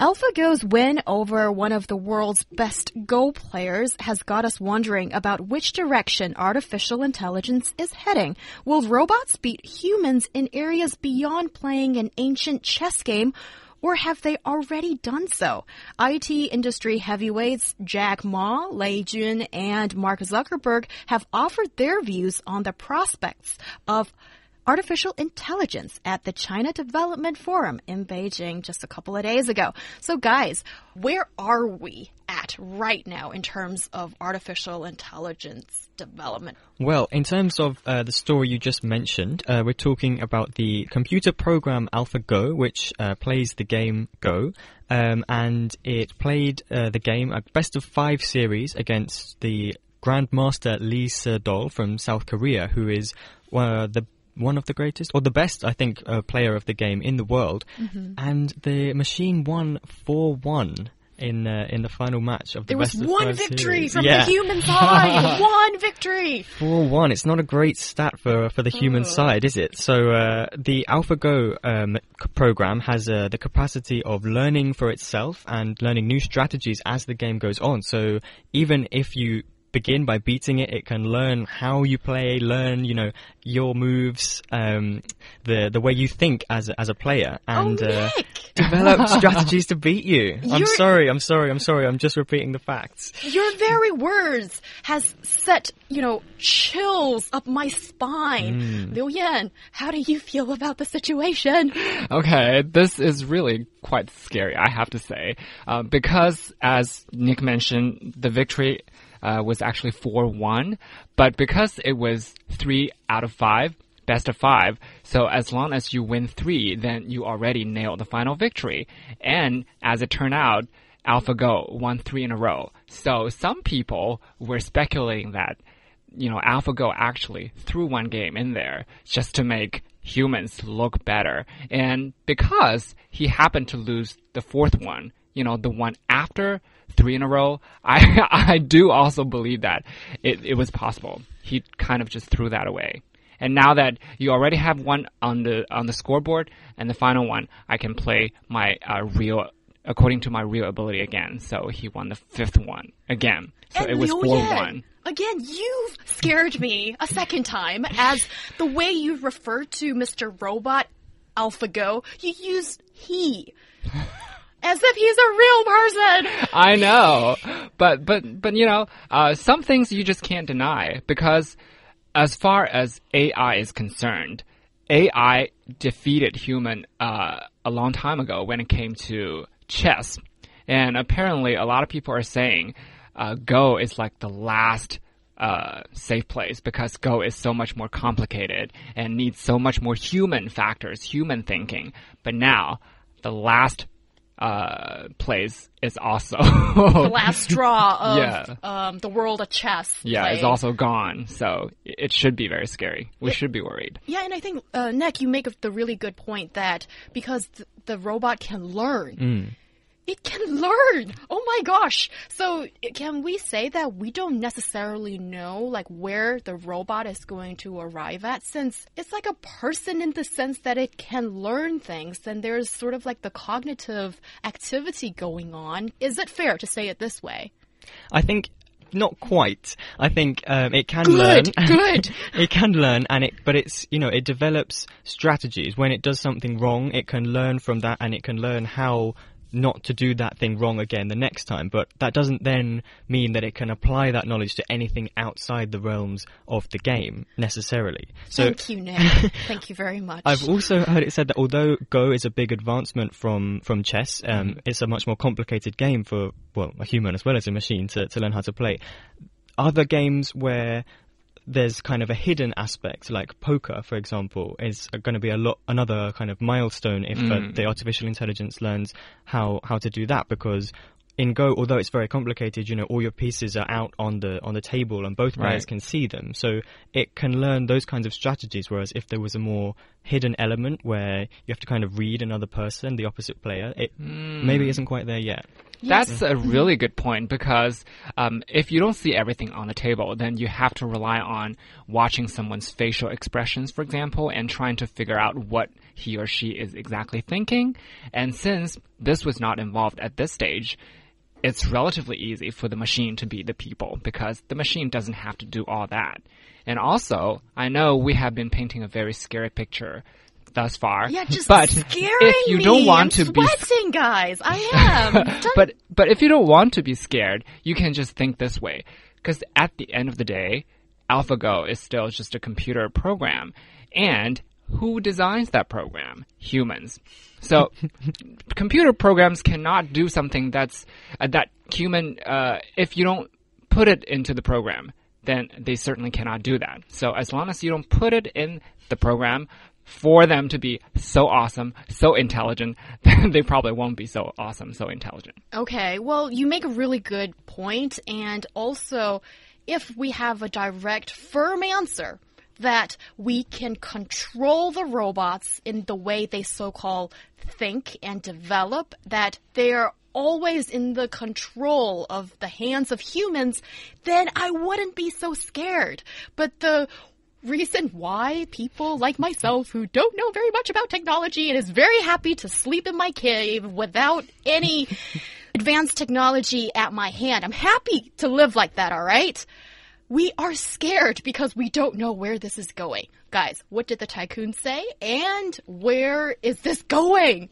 AlphaGo's win over one of the world's best Go players has got us wondering about which direction artificial intelligence is heading. Will robots beat humans in areas beyond playing an ancient chess game? Or have they already done so? IT industry heavyweights Jack Ma, Lei Jun, and Mark Zuckerberg have offered their views on the prospects of artificial intelligence at the China Development Forum in Beijing just a couple of days ago. So, guys, where are we at right now in terms of artificial intelligence development? Well, in terms of uh, the story you just mentioned, uh, we're talking about the computer program AlphaGo, which uh, plays the game Go. Um, and it played uh, the game a best of five series against the Grandmaster Lee Se-dol from South Korea, who is uh, the one of the greatest, or the best, I think, uh, player of the game in the world. Mm-hmm. And the machine won 4 1 in uh, in the final match of the There best was one victory series. from yeah. the human side. one victory. 4 1. It's not a great stat for for the human Ugh. side, is it? So, uh, the AlphaGo um, c- program has uh, the capacity of learning for itself and learning new strategies as the game goes on. So, even if you begin by beating it, it can learn how you play, learn, you know, your moves, um, the the way you think as a, as a player, and oh, uh, develop strategies to beat you. I'm sorry, I'm sorry, I'm sorry. I'm just repeating the facts. Your very words has set, you know, chills up my spine. Liu Yan, how do you feel about the situation? Okay, this is really quite scary, I have to say, uh, because as Nick mentioned, the victory uh, was actually four one, but because it was three out of five. Best of five. So as long as you win three, then you already nailed the final victory. And as it turned out, AlphaGo won three in a row. So some people were speculating that you know, AlphaGo actually threw one game in there just to make humans look better. And because he happened to lose the fourth one, you know, the one after three in a row, I, I do also believe that it, it was possible. He kind of just threw that away. And now that you already have one on the on the scoreboard and the final one, I can play my uh, real according to my real ability again. So he won the fifth one again. So and it was four one. Again, you've scared me a second time as the way you refer to Mr. Robot AlphaGo, you used he. As if he's a real person. I know, but but but you know, uh, some things you just can't deny because, as far as AI is concerned, AI defeated human uh, a long time ago when it came to chess, and apparently a lot of people are saying uh, Go is like the last. Uh, safe place because Go is so much more complicated and needs so much more human factors, human thinking. But now, the last uh, place is also The last straw of Yeah. um, the world of chess. yeah, play. also gone. So it it should be very scary. We should be worried. Yeah, and I think, uh, Nick, you make the really good point that because th the robot can learn, Mm. It can learn. Oh my gosh! So can we say that we don't necessarily know like where the robot is going to arrive at, since it's like a person in the sense that it can learn things, and there's sort of like the cognitive activity going on. Is it fair to say it this way? I think not quite. I think um, it can Good, learn. good. it can learn, and it, but it's you know it develops strategies. When it does something wrong, it can learn from that, and it can learn how not to do that thing wrong again the next time. But that doesn't then mean that it can apply that knowledge to anything outside the realms of the game necessarily. So. Thank you, Nick. Thank you very much. I've also heard it said that although Go is a big advancement from, from chess, um, it's a much more complicated game for, well, a human as well as a machine to, to learn how to play. Other games where there's kind of a hidden aspect, like poker, for example, is going to be a lot another kind of milestone if uh, the artificial intelligence learns how how to do that because in Go, although it's very complicated, you know, all your pieces are out on the on the table and both players Right. can see them. So it can learn those kinds of strategies. Whereas if there was a more hidden element where you have to kind of read another person, the opposite player, it Hmm. maybe isn't quite there yet. That's a really good point because um, if you don't see everything on the table, then you have to rely on watching someone's facial expressions, for example, and trying to figure out what he or she is exactly thinking. And since this was not involved at this stage, it's relatively easy for the machine to be the people because the machine doesn't have to do all that. And also, I know we have been painting a very scary picture thus far. Yeah, just but scaring if you me. don't want I'm to be sweating, guys. I am. But but if you don't want to be scared, you can just think this way. Because at the end of the day, AlphaGo is still just a computer program, and who designs that program? Humans. So computer programs cannot do something that's uh, that human. Uh, if you don't put it into the program, then they certainly cannot do that. So as long as you don't put it in the program for them to be so awesome, so intelligent, they probably won't be so awesome, so intelligent. Okay, well, you make a really good point, and also, if we have a direct, firm answer that we can control the robots in the way they so called think and develop, that they are always in the control of the hands of humans, then I wouldn't be so scared. But the reason why people like myself who don't know very much about technology and is very happy to sleep in my cave without any advanced technology at my hand. I'm happy to live like that, all right? We are scared because we don't know where this is going. Guys, what did the tycoon say? And where is this going?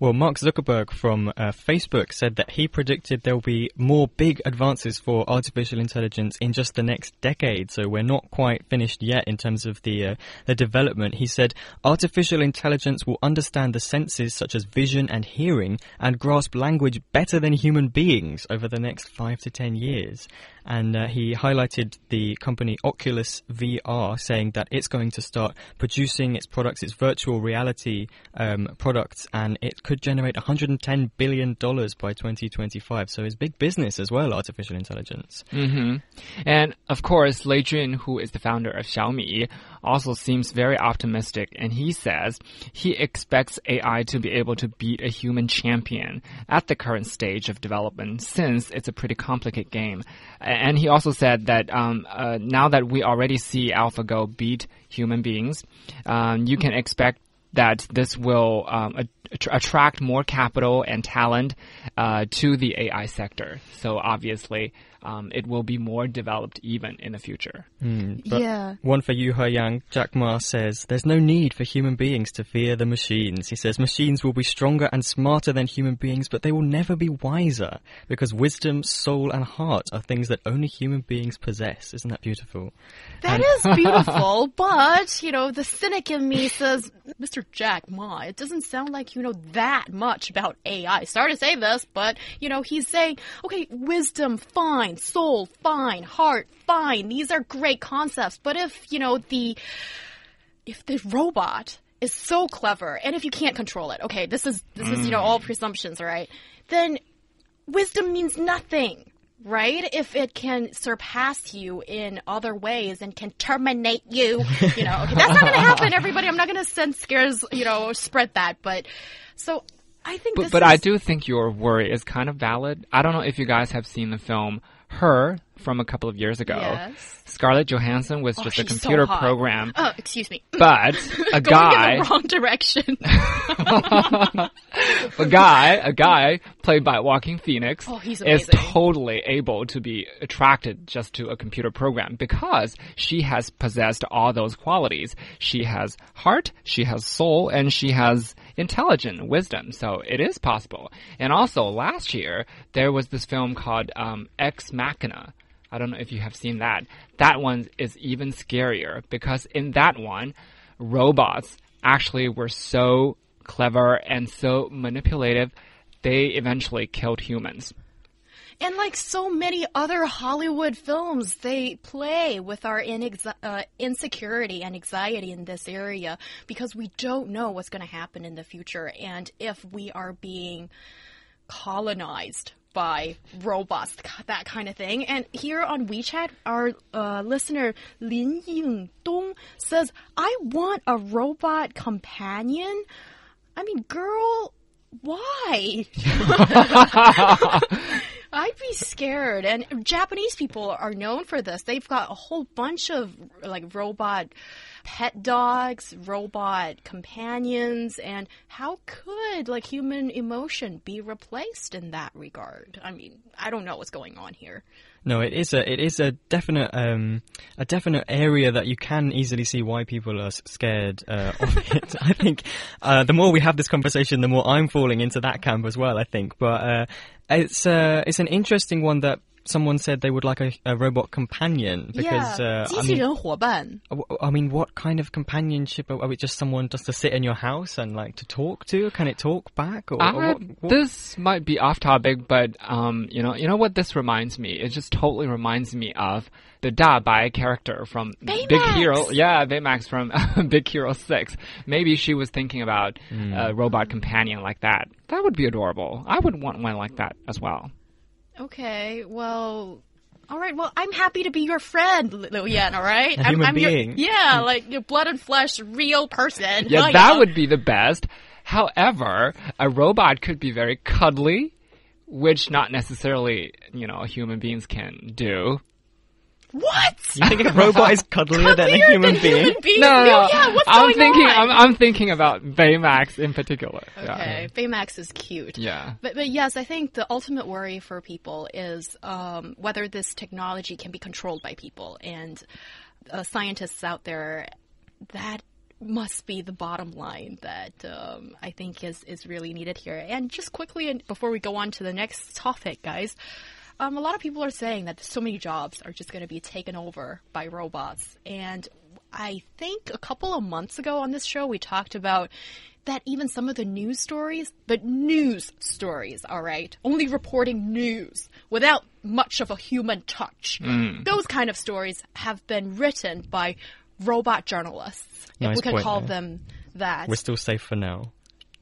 Well, Mark Zuckerberg from uh, Facebook said that he predicted there will be more big advances for artificial intelligence in just the next decade. So we're not quite finished yet in terms of the uh, the development. He said artificial intelligence will understand the senses such as vision and hearing and grasp language better than human beings over the next five to ten years. And uh, he highlighted the company Oculus VR, saying that it's going to start producing its products, its virtual reality um, products, and it could generate 110 billion dollars by 2025. So it's big business as well, artificial intelligence. hmm And of course, Lei Jun, who is the founder of Xiaomi, also seems very optimistic, and he says he expects AI to be able to beat a human champion at the current stage of development, since it's a pretty complicated game. And he also said that um, uh, now that we already see AlphaGo beat human beings, um, you can expect that this will um, att- attract more capital and talent uh, to the AI sector. So obviously, um, it will be more developed even in the future. But yeah. One for Yu Yang, Jack Ma says, There's no need for human beings to fear the machines. He says, Machines will be stronger and smarter than human beings, but they will never be wiser, because wisdom, soul, and heart are things that only human beings possess. Isn't that beautiful? That is beautiful, but, you know, the cynic in me says, Mr. Jack Ma, it doesn't sound like you know that much about AI. Sorry to say this, but, you know, he's saying, okay, wisdom, fine, soul, fine, heart, fine. These are great concepts, but if, you know, the, if the robot is so clever, and if you can't control it, okay, this is, this is, you know, all mm. presumptions, right? Then wisdom means nothing, right? If it can surpass you in other ways and can terminate you, you know, okay, that's not going to happen, everybody. I'm not going to send scares, you know, spread that, but so I think But, this but is, I do think your worry is kind of valid. I don't know if you guys have seen the film Her from a couple of years ago. Yes. Scarlett Johansson was Oh, just a she's so computer program, Oh, excuse me. but a guy. in the wrong direction. a guy, a guy played by Joaquin Phoenix, Oh, he's is totally able to be attracted just to a computer program because she has possessed all those qualities. She has heart, she has soul, and she has intelligent wisdom. So it is possible. And also last year there was this film called um, Ex Machina. I don't know if you have seen that. That one is even scarier because in that one, robots actually were so clever and so manipulative, they eventually killed humans. And like so many other Hollywood films, they play with our uh, insecurity and anxiety in this area because we don't know what's going to happen in the future and if we are being colonized by robots, that kind of thing. And here on WeChat, our uh, listener Lin Ying Dong says, I want a robot companion. I mean, girl, why? Be scared. And Japanese people are known for this. They've got a whole bunch of like robot pet dogs, robot companions, and how could like human emotion be replaced in that regard? I mean, I don't know what's going on here. No, it is a it is a definite um, a definite area that you can easily see why people are scared uh, of it. I think uh, the more we have this conversation, the more I'm falling into that camp as well. I think, but uh, it's uh, it's an interesting one that someone said they would like a, a robot companion because yeah, uh, I, mean, I mean, what kind of companionship are, are we? Just someone just to sit in your house and like to talk to? Can it talk back? Or, uh, or what, what? This might be off topic, but um, you know, you know what this reminds me? It just totally reminds me of the Da Bai character from Baymax. Big Hero. Yeah, Baymax from Big Hero Six. Maybe she was thinking about Hmm. a robot companion like that. That would be adorable. I would want one like that as well. Okay, well, all right. Well, I'm happy to be your friend, Liu Yan. All right, I'm, human I'm your- being. yeah, mm. like your blood and flesh, real person. Yeah, that uh, would be the best. However, a robot could be very cuddly, which not necessarily, you know, human beings can do. What? You think a robot is cuddlier than a human than being? Human beings? No, no, no. Yan, what's I'm going thinking. on? I'm, I'm thinking about Baymax in particular. Yeah. Okay, Baymax is cute. Yeah. But, but yes, I think the ultimate worry for people is um, whether this technology can be controlled by people. And uh, scientists out there, that must be the bottom line that um, I think is, is really needed here. And just quickly, and before we go on to the next topic, guys, um, a lot of people are saying that so many jobs are just going to be taken over by robots. And I think a couple of months ago on this show, we talked about that even some of the news stories, but news stories, all right, only reporting news without much of a human touch. Those kind of stories have been written by robot journalists. if Nice we can point call there. them that. We're still safe for now.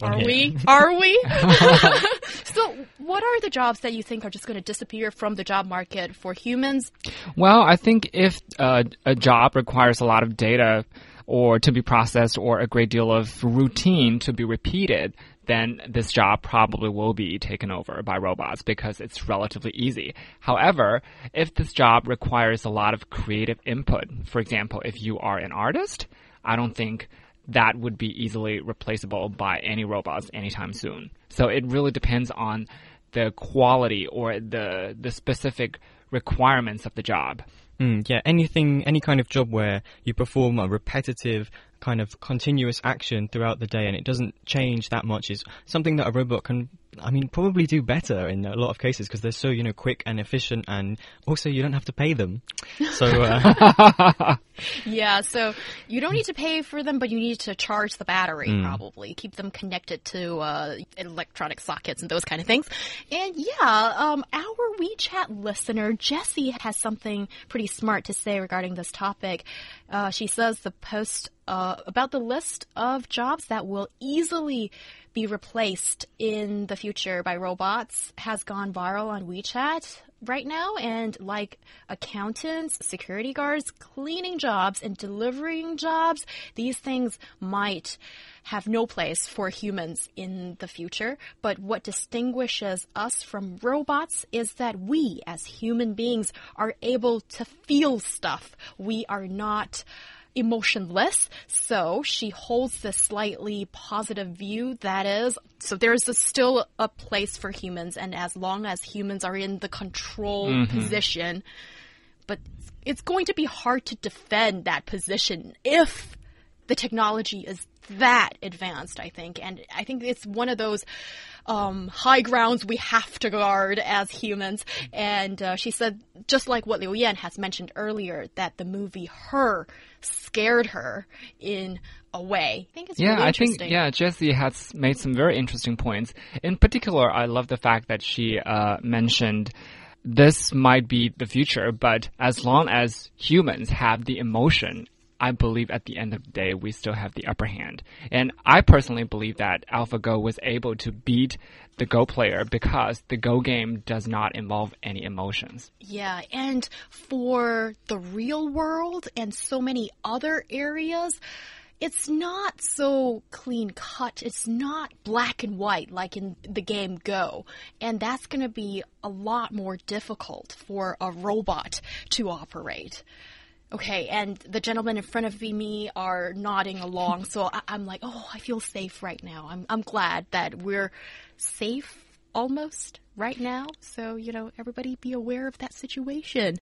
Are here. we? Are we? so, what are the jobs that you think are just going to disappear from the job market for humans? Well, I think if uh, a job requires a lot of data or to be processed or a great deal of routine to be repeated, then this job probably will be taken over by robots because it's relatively easy. However, if this job requires a lot of creative input, for example, if you are an artist, I don't think that would be easily replaceable by any robots anytime soon. So it really depends on the quality or the the specific requirements of the job. Mm, yeah, anything, any kind of job where you perform a repetitive kind of continuous action throughout the day and it doesn't change that much is something that a robot can, I mean, probably do better in a lot of cases because they're so, you know, quick and efficient and also you don't have to pay them. So, uh, Yeah, so you don't need to pay for them, but you need to charge the battery, probably. Keep them connected to uh, electronic sockets and those kind of things. And yeah, um, our WeChat listener, Jessie, has something pretty smart to say regarding this topic. Uh, she says the post uh, about the list of jobs that will easily be replaced in the future by robots has gone viral on WeChat right now and like accountants, security guards, cleaning jobs and delivering jobs, these things might have no place for humans in the future. But what distinguishes us from robots is that we as human beings are able to feel stuff. We are not emotionless. So she holds this slightly positive view that is, so there's a, still a place for humans, and as long as humans are in the control mm-hmm. position, but it's going to be hard to defend that position if the technology is that advanced, I think. And I think it's one of those um, high grounds we have to guard as humans. And uh, she said, just like what Liu Yan has mentioned earlier, that the movie Her scared her in a way. I think it's Yeah, really I think interesting. yeah, Jessie has made some very interesting points. In particular, I love the fact that she uh, mentioned this might be the future, but as long as humans have the emotion, I believe at the end of the day, we still have the upper hand. And I personally believe that AlphaGo was able to beat the Go player because the Go game does not involve any emotions. Yeah, and for the real world and so many other areas, it's not so clean cut. It's not black and white like in the game Go. And that's going to be a lot more difficult for a robot to operate. Okay, and the gentlemen in front of me are nodding along, so I, am like, oh, I feel safe right now. I'm, I'm glad that we're safe almost right now. So, you know, everybody be aware of that situation.